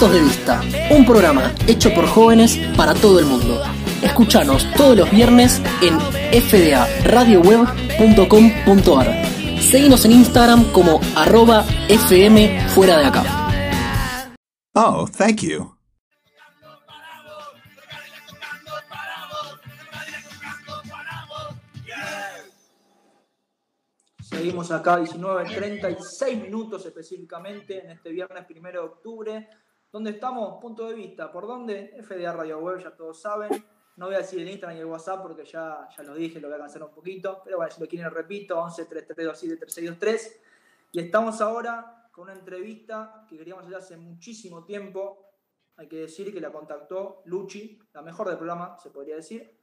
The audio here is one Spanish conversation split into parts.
Puntos de Vista, un programa hecho por jóvenes para todo el mundo. Escúchanos todos los viernes en fdaradioweb.com.ar. Seguimos en Instagram como arroba fm fuera de acá. Oh, thank you. Seguimos acá 19, 36 minutos específicamente en este viernes 1 de octubre. ¿Dónde estamos? Punto de vista. ¿Por dónde? FDA Radio Web, ya todos saben. No voy a decir el Instagram y el WhatsApp porque ya, ya lo dije, lo voy a cansar un poquito. Pero bueno, si lo quieren, repito, 11 3327 3623. Y estamos ahora con una entrevista que queríamos hacer hace muchísimo tiempo. Hay que decir que la contactó Luchi, la mejor del programa, se podría decir.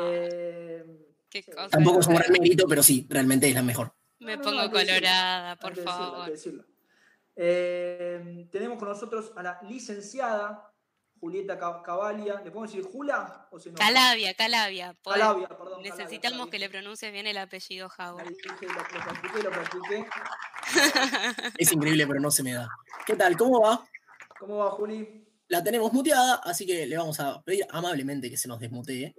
Eh, Qué cosa Tampoco es un gran mérito, pero sí, realmente es la mejor. Me pongo colorada, por favor. Eh, tenemos con nosotros a la licenciada Julieta Cavalia. ¿Le podemos decir Jula o si no? Calavia, Calavia. Calavia, perdón. Necesitamos que le pronuncies bien el apellido practiqué. es increíble, pero no se me da. ¿Qué tal? ¿Cómo va? ¿Cómo va, Juli? La tenemos muteada, así que le vamos a pedir amablemente que se nos desmutee.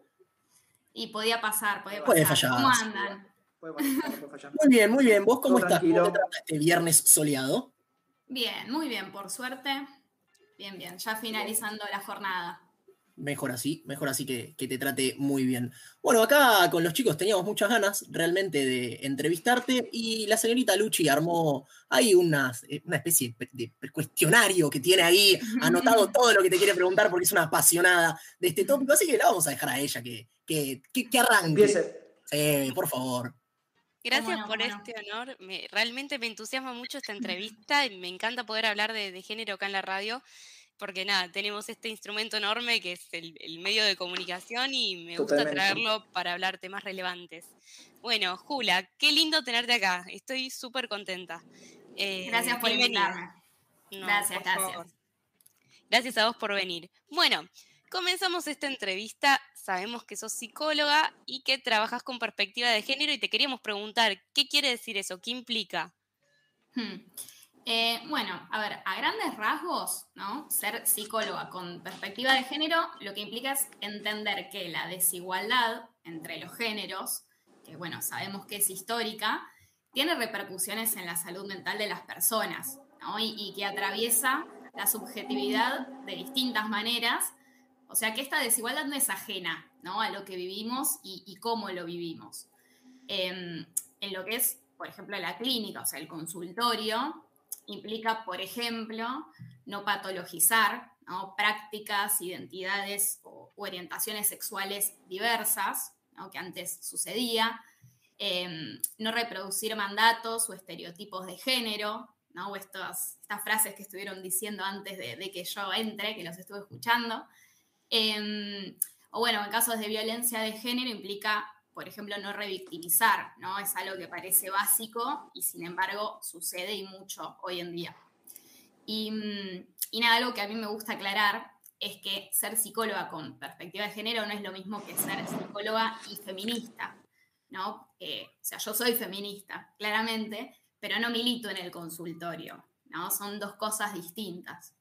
Y podía pasar, podía pasar. Puede fallar. ¿Cómo andan? Muy bien, muy bien. ¿Vos cómo estás? ¿Cómo te trata este viernes soleado? Bien, muy bien, por suerte. Bien, bien. Ya finalizando la jornada. Mejor así, mejor así que, te trate muy bien. Bueno, acá con los chicos teníamos muchas ganas realmente de entrevistarte y la señorita Luchi armó ahí una, eh, una especie de, cuestionario que tiene ahí anotado todo lo que te quiere preguntar porque es una apasionada de este tópico, así que la vamos a dejar a ella que, que, que, arranque. por favor. Gracias por este honor. realmente me entusiasma mucho esta entrevista y me encanta poder hablar de, género acá en la radio, porque nada, tenemos este instrumento enorme que es el, medio de comunicación y me gusta traerlo para hablar temas relevantes. Bueno, Jula, qué lindo tenerte acá. Estoy súper contenta. Eh, gracias por invitarme. gracias, gracias. Gracias a vos por venir. Bueno, comenzamos esta entrevista sabemos que sos psicóloga y que trabajas con perspectiva de género y te queríamos preguntar, ¿qué quiere decir eso? ¿Qué implica? Hmm. Eh, bueno, a ver, a grandes rasgos, ¿no? Ser psicóloga con perspectiva de género lo que implica es entender que la desigualdad entre los géneros, que bueno, sabemos que es histórica, tiene repercusiones en la salud mental de las personas, y que atraviesa la subjetividad de distintas maneras o sea que esta desigualdad no es ajena ¿no? a lo que vivimos y, cómo lo vivimos. Em, en lo que es, por ejemplo, la clínica, o sea, el consultorio, implica, por ejemplo, no patologizar prácticas, identidades o, orientaciones sexuales diversas, que antes sucedía, em, no reproducir mandatos o estereotipos de género, ¿no? o estas, estas frases que estuvieron diciendo antes de, de, que yo entre, que los estuve escuchando. Em, o bueno, en casos de violencia de género implica, por ejemplo, no revictimizar, ¿no? Es algo que parece básico y sin embargo sucede y mucho hoy en día. Y, y nada, algo que a mí me gusta aclarar es que ser psicóloga con perspectiva de género no es lo mismo que ser psicóloga y feminista, ¿no? Eh, o sea, yo soy feminista, claramente, pero no milito en el consultorio, ¿no? Son dos cosas distintas.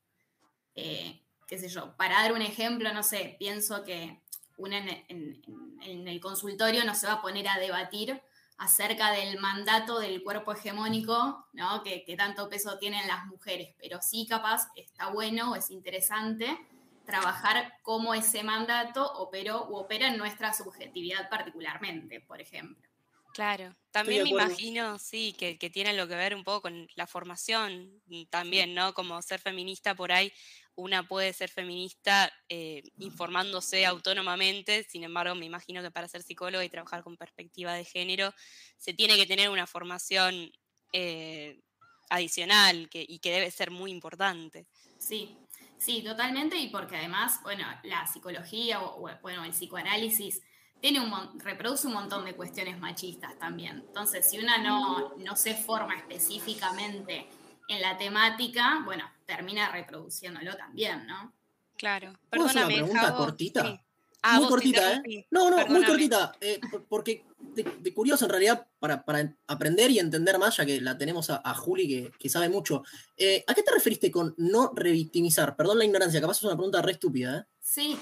Eh, qué sé yo, para dar un ejemplo, no sé, pienso que una en, el consultorio no se va a poner a debatir acerca del mandato del cuerpo hegemónico, ¿no? Que, tanto peso tienen las mujeres, pero sí capaz está bueno o es interesante trabajar cómo ese mandato operó u opera en nuestra subjetividad particularmente, por ejemplo. Claro, también me imagino, sí, que, que, tiene lo que ver un poco con la formación también, ¿no? Como ser feminista por ahí una puede ser feminista eh, informándose autónomamente, sin embargo, me imagino que para ser psicóloga y trabajar con perspectiva de género, se tiene que tener una formación eh, adicional y que debe ser muy importante. Sí, sí, totalmente, y porque además, bueno, la psicología o, bueno, el psicoanálisis tiene un, reproduce un montón de cuestiones machistas también. Entonces, si una no, no se forma específicamente en la temática, bueno, termina reproduciéndolo también, ¿no? Claro. Perdóname, una pregunta cortita? Ah, muy te cortita, ¿eh? No, no, muy cortita. eh, por- porque de, de curioso, en realidad, para, para aprender y entender más, ya que la tenemos a, a Juli, que, que sabe mucho. eh, ¿A qué te referiste con no revictimizar? Perdón la ignorancia, capaz es una pregunta re estúpida, ¿eh? Sí.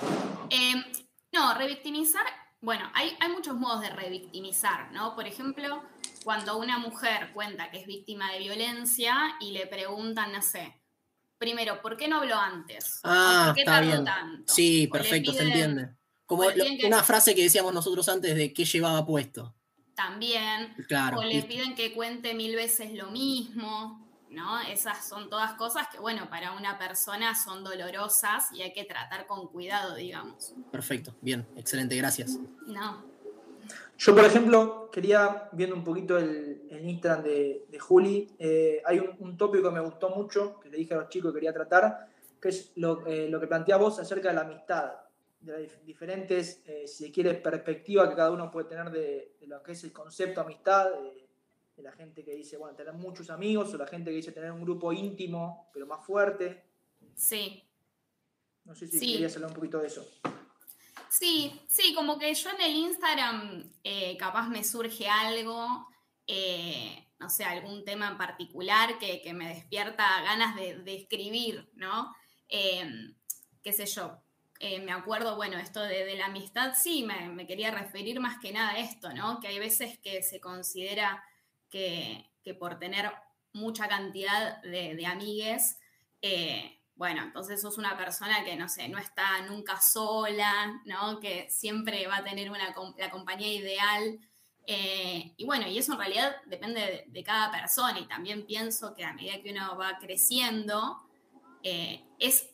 Eh, no, revictimizar, bueno, hay, hay muchos modos de revictimizar, ¿no? Por ejemplo, cuando una mujer cuenta que es víctima de violencia y le preguntan, no sé, primero, ¿por qué no habló antes? Ah, ¿Por qué está tardó bien. tanto? Sí, perfecto, se entiende. Como lo- que- una frase que decíamos nosotros antes de qué llevaba puesto. También. Claro. o le piden que cuente mil veces lo mismo, ¿no? Esas son todas cosas que, bueno, para una persona son dolorosas y hay que tratar con cuidado, digamos. Perfecto, bien, excelente, gracias. No. Yo, por ejemplo, quería, viendo un poquito el, el Instagram de, de Juli, eh, hay un, un tópico que me gustó mucho, que le dije a los chicos que quería tratar, que es lo, eh, lo que plantea vos acerca de la amistad, de las dif- diferentes, eh, si se quiere, perspectivas que cada uno puede tener de, de lo que es el concepto amistad, de, de la gente que dice, bueno, tener muchos amigos, o la gente que dice tener un grupo íntimo, pero más fuerte. Sí. No sé si Sí. querías hablar un poquito de eso. Sí, sí, como que yo en el Instagram eh, capaz me surge algo, eh, no sé, algún tema en particular que, que me despierta ganas de, de escribir, ¿no? Eh, qué sé yo, eh, me acuerdo, bueno, esto de, de la amistad, sí, me, me quería referir más que nada a esto, ¿no? Que hay veces que se considera que, por tener mucha cantidad de, amigues, eh, bueno, entonces sos una persona que, no sé, no está nunca sola, ¿no? Que siempre va a tener una, la compañía ideal. Eh, y bueno, y eso en realidad depende de, de cada persona y también pienso que a medida que uno va creciendo, eh, es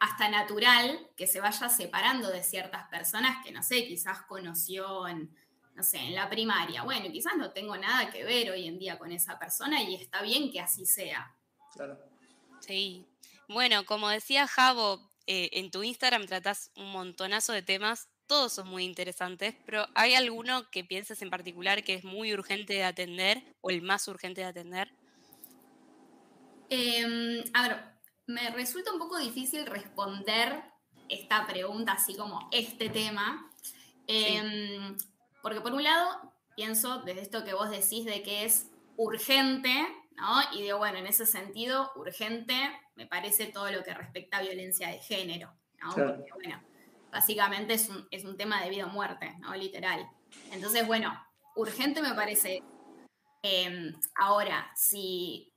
hasta natural que se vaya separando de ciertas personas que, no sé, quizás conoció en, no sé, en la primaria. Bueno, quizás no tengo nada que ver hoy en día con esa persona y está bien que así sea. Claro. Sí. Bueno, como decía Javo, eh, en tu Instagram tratás un montonazo de temas, todos son muy interesantes, pero ¿hay alguno que pienses en particular que es muy urgente de atender o el más urgente de atender? Eh, a ver, me resulta un poco difícil responder esta pregunta así como este tema, eh, porque por un lado pienso desde esto que vos decís de que es urgente, ¿no? Y digo, bueno, en ese sentido, urgente me parece todo lo que respecta a violencia de género, ¿no? Claro. Porque, bueno, básicamente es un, es un tema de vida o muerte, ¿no? Literal. Entonces, bueno, urgente me parece. Eh, ahora, si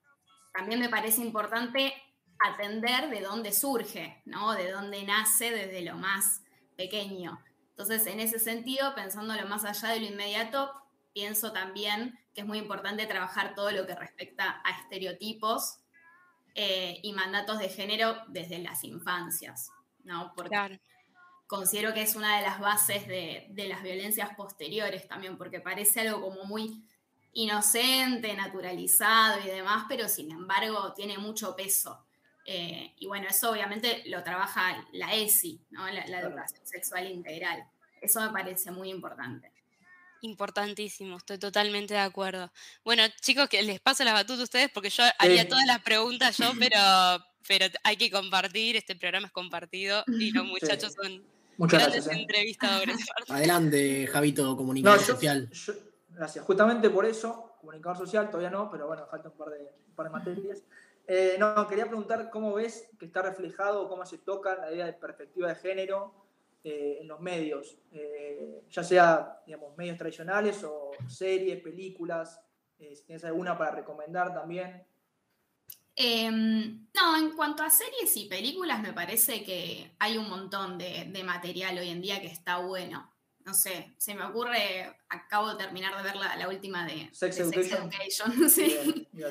también me parece importante atender de dónde surge, ¿no? De dónde nace desde lo más pequeño. Entonces, en ese sentido, pensándolo más allá de lo inmediato, pienso también que es muy importante trabajar todo lo que respecta a estereotipos eh, y mandatos de género desde las infancias, ¿no? Porque Claro. considero que es una de las bases de, de las violencias posteriores también, porque parece algo como muy inocente, naturalizado y demás, pero sin embargo tiene mucho peso. Eh, y bueno, eso obviamente lo trabaja la ESI, ¿no? la, educación sexual integral. Eso me parece muy importante. Importantísimo, estoy totalmente de acuerdo. Bueno, chicos, que les paso la batuta a ustedes porque yo haría todas las preguntas yo, pero, pero hay que compartir, este programa es compartido y los muchachos son Muchas grandes gracias. ¿eh? entrevistadores. Adelante, Javito, No, comunicador yo- social. yo- gracias. Justamente por eso, comunicador social todavía no, pero bueno, falta un par de, un par de materias. Eh, no, quería preguntar cómo ves que está reflejado, cómo se toca la idea de perspectiva de género eh, en los medios, eh, ya sea, digamos, medios tradicionales o series, películas, si tienes alguna para recomendar también. Eh, no, en cuanto a series y películas, me parece que hay un montón de, de material hoy en día que está bueno. No sé, se me ocurre, acabo de terminar de ver la, la última de, Sex de Education. Education, sí. Bien, iba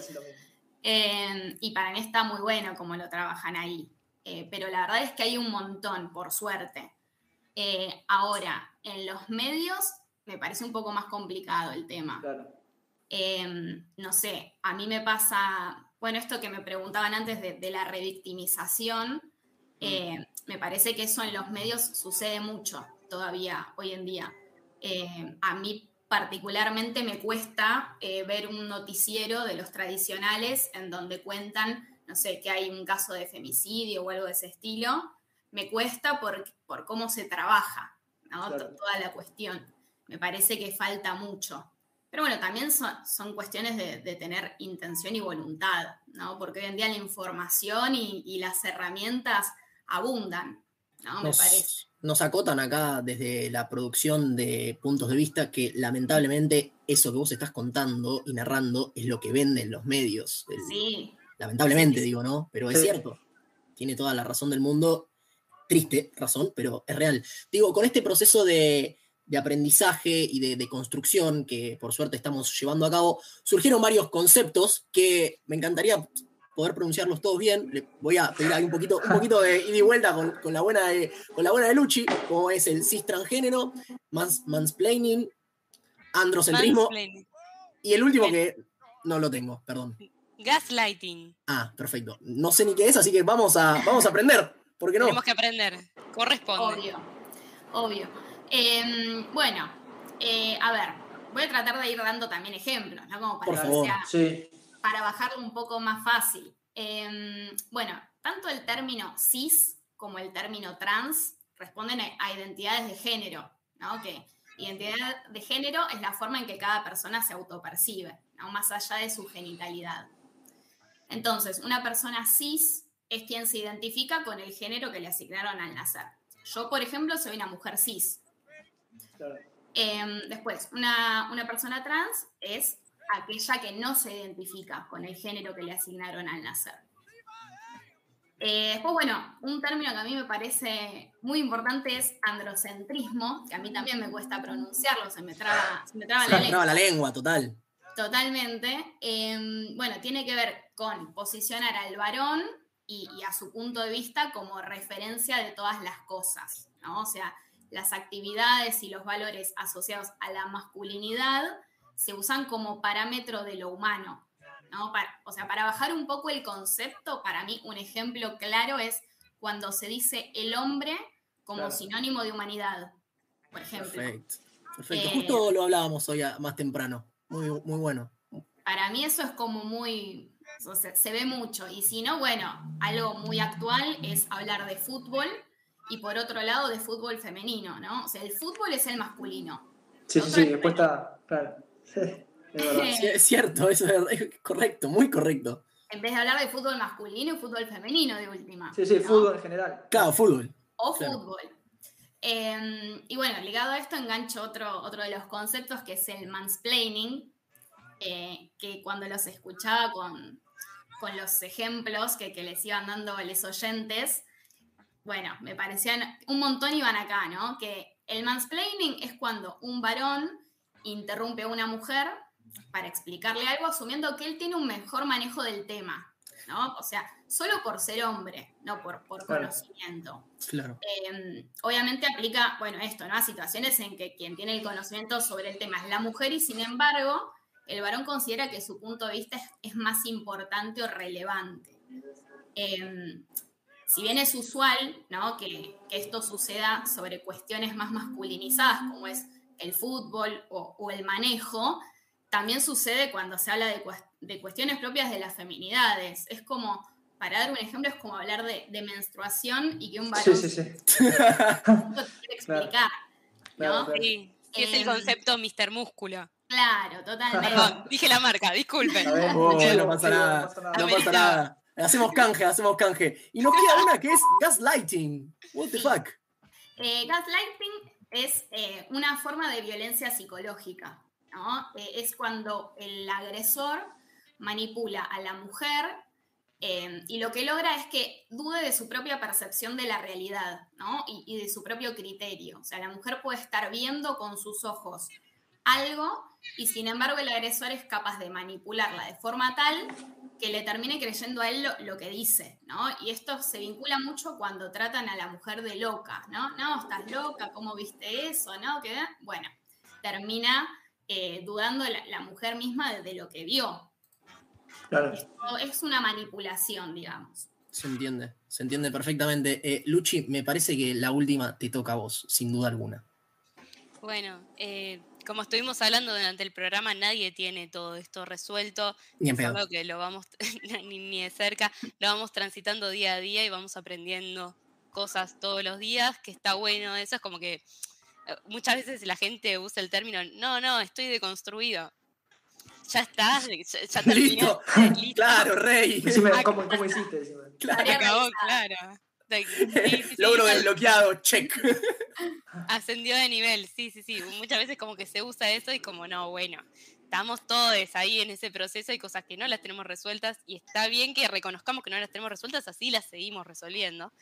Eh, y para mí está muy bueno como lo trabajan ahí. Eh, pero la verdad es que hay un montón, por suerte. Eh, ahora, en los medios me parece un poco más complicado el tema. Claro. Eh, no sé, a mí me pasa, bueno, esto que me preguntaban antes de, de la revictimización, eh, me parece que eso en los medios sucede mucho todavía hoy en día. A mí particularmente me cuesta eh, ver un noticiero de los tradicionales en donde cuentan, no sé, que hay un caso de femicidio o algo de ese estilo. Me cuesta por, por cómo se trabaja, toda la cuestión. Me parece que falta mucho. Pero bueno, también son, son cuestiones de, tener intención y voluntad, ¿no? Porque hoy en día la información y, las herramientas abundan, ¿no? Me parece. Nos acotan acá desde la producción de puntos de vista que lamentablemente eso que vos estás contando y narrando es lo que venden los medios. sí. Lamentablemente digo, ¿no? Pero es cierto. Tiene toda la razón del mundo. Triste razón, pero es real. Digo, con este proceso de, de aprendizaje y de, construcción que por suerte estamos llevando a cabo, surgieron varios conceptos que me encantaría poder pronunciarlos todos bien. Le voy a pedir ahí un poquito, un poquito de ida y vuelta con, la buena de, con la buena de Luchi, como es el cis transgénero, mansplaining, androcentrismo. Y el último que no lo tengo, perdón. Gaslighting. Ah, perfecto. No sé ni qué es, así que vamos a, vamos a aprender. ¿Por qué no? Tenemos que aprender. Corresponde. Obvio. Obvio. Em, bueno, eh, a ver, voy a tratar de ir dando también ejemplos, ¿no? Como para, para bajarlo un poco más fácil. Em, bueno, tanto el término cis como el término trans responden a identidades de género, ¿no? Que identidad de género es la forma en que cada persona se autopercibe, ¿no? más allá de su genitalidad. Entonces, una persona cis es quien se identifica con el género que le asignaron al nacer. Yo, por ejemplo, soy una mujer cis. Em, después, una, persona trans es aquella que no se identifica con el género que le asignaron al nacer. Eh, después, bueno, un término que a mí me parece muy importante es androcentrismo, que a mí también me cuesta pronunciarlo, se me traba, la, lengua. la lengua. total. Totalmente. Em, bueno, tiene que ver con posicionar al varón y, y, a su punto de vista como referencia de todas las cosas, ¿no? O sea, las actividades y los valores asociados a la masculinidad se usan como parámetro de lo humano. ¿no? o sea, para bajar un poco el concepto, para mí un ejemplo claro es cuando se dice el hombre como sinónimo de humanidad, por ejemplo. Perfecto. Perfecto. Eh, Justo lo hablábamos hoy más temprano. Muy, muy bueno. Para mí eso es como muy, se ve mucho. Y si no, bueno, algo muy actual es hablar de fútbol y por otro lado de fútbol femenino, ¿no? O sea, el fútbol es el masculino. Sí, sí, sí, después está, claro. Es, cierto, eso es correcto, muy correcto. En vez de hablar de fútbol masculino y fútbol femenino de última. Sí, sí, fútbol en general. Claro, fútbol. O fútbol. Em, y bueno, ligado a esto engancho otro, otro de los conceptos que es el mansplaining, eh, que cuando los escuchaba con, con los ejemplos que, que les iban dando los oyentes, bueno, me parecían un montón iban acá, ¿no? Que el mansplaining es cuando un varón interrumpe a una mujer para explicarle algo asumiendo que él tiene un mejor manejo del tema, ¿no? O sea, solo por ser hombre, no por, por conocimiento. Claro. Em, obviamente aplica, bueno, esto, ¿no? A situaciones en que quien tiene el conocimiento sobre el tema es la mujer y sin embargo el varón considera que su punto de vista es, más importante o relevante. Eh, si bien es usual ¿no? que, esto suceda sobre cuestiones más masculinizadas, como es el fútbol o, el manejo, también sucede cuando se habla de, cuestiones propias de las feminidades. Es como, para dar un ejemplo, es como hablar de, menstruación y que un varón sí, sí, sí. explicar. ¿no? Sí, que es el em, concepto Mr. Músculo. Claro, totalmente. dije la marca, disculpen. no pasa nada. No pasa nada. Hacemos canje, hacemos canje. Y nos queda una que es gaslighting. What the fuck? Eh, gaslighting es eh, una forma de violencia psicológica. ¿no? Eh, es cuando el agresor manipula a la mujer y lo que logra es que dude de su propia percepción de la realidad ¿no? y, y de su propio criterio. O sea, la mujer puede estar viendo con sus ojos algo y sin embargo el agresor es capaz de manipularla de forma tal que le termine creyendo a él lo, que dice, ¿no? Y esto se vincula mucho cuando tratan a la mujer de loca, ¿no? No, estás loca, ¿cómo viste eso? ¿No? Que, bueno, termina eh, dudando la, mujer misma de, lo que vio. Claro. es una manipulación, digamos. Se entiende, se entiende perfectamente. Eh, Luchi, me parece que la última te toca a vos, sin duda alguna. Bueno, eh, como estuvimos hablando durante el programa, nadie tiene todo esto resuelto. Ni en que lo vamos, ni, de cerca, lo vamos transitando día a día y vamos aprendiendo cosas todos los días, que está bueno. Eso es como que eh, muchas veces la gente usa el término, no, no, estoy deconstruido. Ya está, ya, terminó. Listo. Claro, rey. ¿cómo, ¿cómo, hiciste? Claro, acabó, claro. Logro desbloqueado, check. Ascendió de nivel, sí, sí, sí. Muchas veces como que se usa eso y como no, bueno, estamos todos ahí en ese proceso, hay cosas que no las tenemos resueltas y está bien que reconozcamos que no las tenemos resueltas, así las seguimos resolviendo.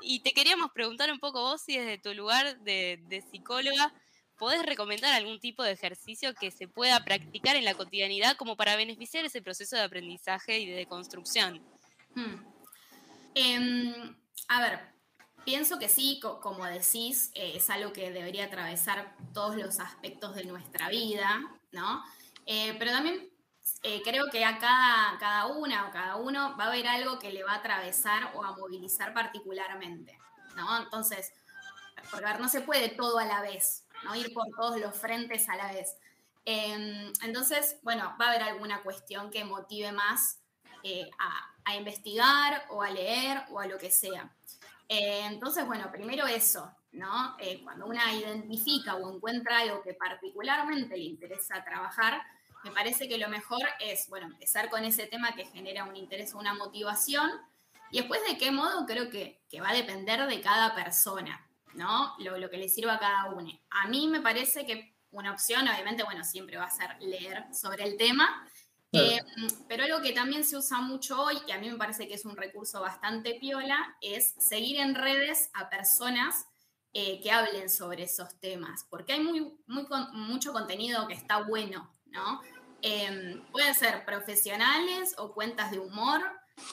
Y te queríamos preguntar un poco vos si desde tu lugar de, psicóloga podés recomendar algún tipo de ejercicio que se pueda practicar en la cotidianidad como para beneficiar ese proceso de aprendizaje y de deconstrucción. Hmm. Em, a ver, pienso que sí, como decís, eh, es algo que debería atravesar todos los aspectos de nuestra vida, ¿no? Eh, pero también eh, creo que a cada, cada una o cada uno va a haber algo que le va a atravesar o a movilizar particularmente, ¿no? Entonces, porque no se puede todo a la vez, ¿no? Ir por todos los frentes a la vez. Em, entonces, bueno, va a haber alguna cuestión que motive más a, a investigar o a leer o a lo que sea. Eh, entonces, bueno, primero eso, ¿no? Eh, cuando una identifica o encuentra algo que particularmente le interesa trabajar, me parece que lo mejor es, bueno, empezar con ese tema que genera un interés o una motivación. Y después, ¿de qué modo? Creo que, que va a depender de cada persona, ¿no? Lo, lo que le sirva a cada uno. A mí me parece que una opción, obviamente, bueno, siempre va a ser leer sobre el tema, eh, pero algo que también se usa mucho hoy, y a mí me parece que es un recurso bastante piola, es seguir en redes a personas eh, que hablen sobre esos temas, porque hay muy mucho contenido que está bueno, ¿no? Em, pueden ser profesionales o cuentas de humor,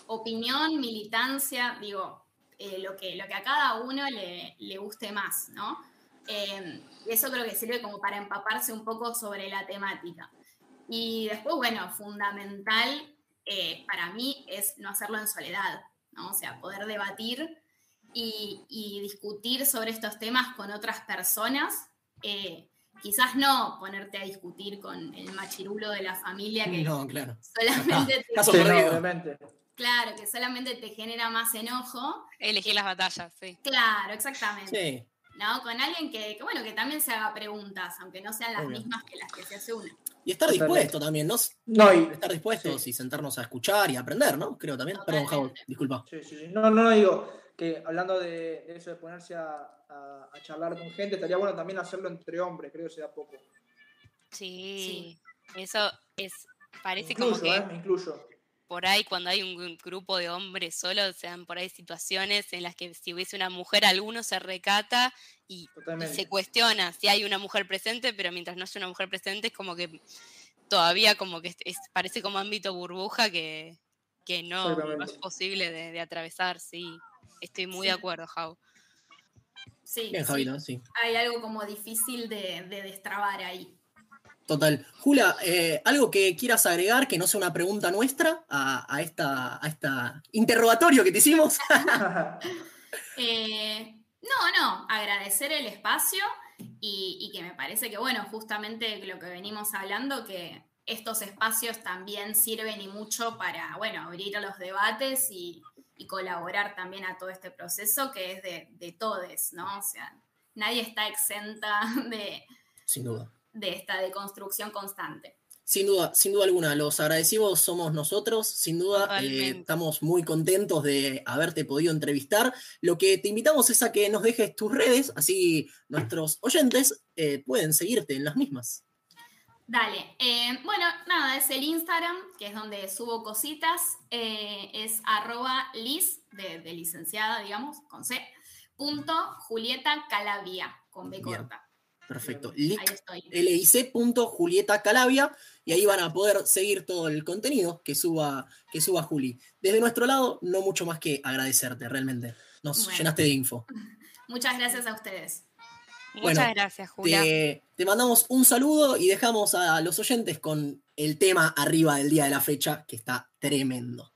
opinión, militancia, digo, eh, lo, que, lo que a cada uno le, le guste más, ¿no? Em, eso creo que sirve como para empaparse un poco sobre la temática. Y después, bueno, fundamental eh, para mí es no hacerlo en soledad, ¿no? O sea, poder debatir y, discutir sobre estos temas con otras personas. Eh, quizás no ponerte a discutir con el machirulo de la familia que no, claro. solamente te, Claro, que solamente te genera más enojo. Elegir las batallas, sí. Claro, exactamente. ¿No? Con alguien que, bueno, que también se haga preguntas, aunque no sean las mismas que las que se hace uno. Y estar dispuesto también, ¿no? no estar dispuestos y sentarnos a escuchar y aprender, ¿no? Creo también. Perdón, Javo, disculpa. Sí, sí, sí. No, no, no digo que hablando de, eso de ponerse a, charlar con gente, estaría bueno también hacerlo entre hombres, creo que sea poco. Sí, eso es, parece como que... ¿eh? Me incluyo por ahí cuando hay un grupo de hombres solos, sean por ahí situaciones en las que si hubiese una mujer, alguno se recata y, se cuestiona si hay una mujer presente, pero mientras no haya una mujer presente es como que todavía como que es, parece como ámbito burbuja que, no, es posible de, atravesar, sí. Estoy muy de acuerdo, Jau. Sí, sí. Hay algo como difícil de, de destrabar ahí. Total. Jula, eh, ¿algo que quieras agregar que no sea una pregunta nuestra a, esta, a esta interrogatorio que te hicimos? Eh, no, no, agradecer el espacio y, que me parece que, bueno, justamente lo que venimos hablando, que estos espacios también sirven y mucho para, bueno, abrir a los debates y, colaborar también a todo este proceso que es de, de todes, ¿no? O sea, nadie está exenta de... Sin duda de esta deconstrucción constante. Sin duda, sin duda alguna, los agradecidos somos nosotros, sin duda eh, estamos muy contentos de haberte podido entrevistar. Lo que te invitamos es a que nos dejes tus redes, así nuestros oyentes eh, pueden seguirte en las mismas. Dale, eh, bueno, nada, es el Instagram, que es donde subo cositas, es arroba lis, de, licenciada, digamos, con C, punto Julieta Calavia, con B corta. Perfecto. lic.julieta Calavia y ahí van a poder seguir todo el contenido que suba, que suba Juli. Desde nuestro lado, no mucho más que agradecerte, realmente. Nos llenaste de info. Muchas gracias a ustedes. Muchas gracias, Julia. Te, te, mandamos un saludo y dejamos a los oyentes con el tema arriba del día de la fecha, que está tremendo.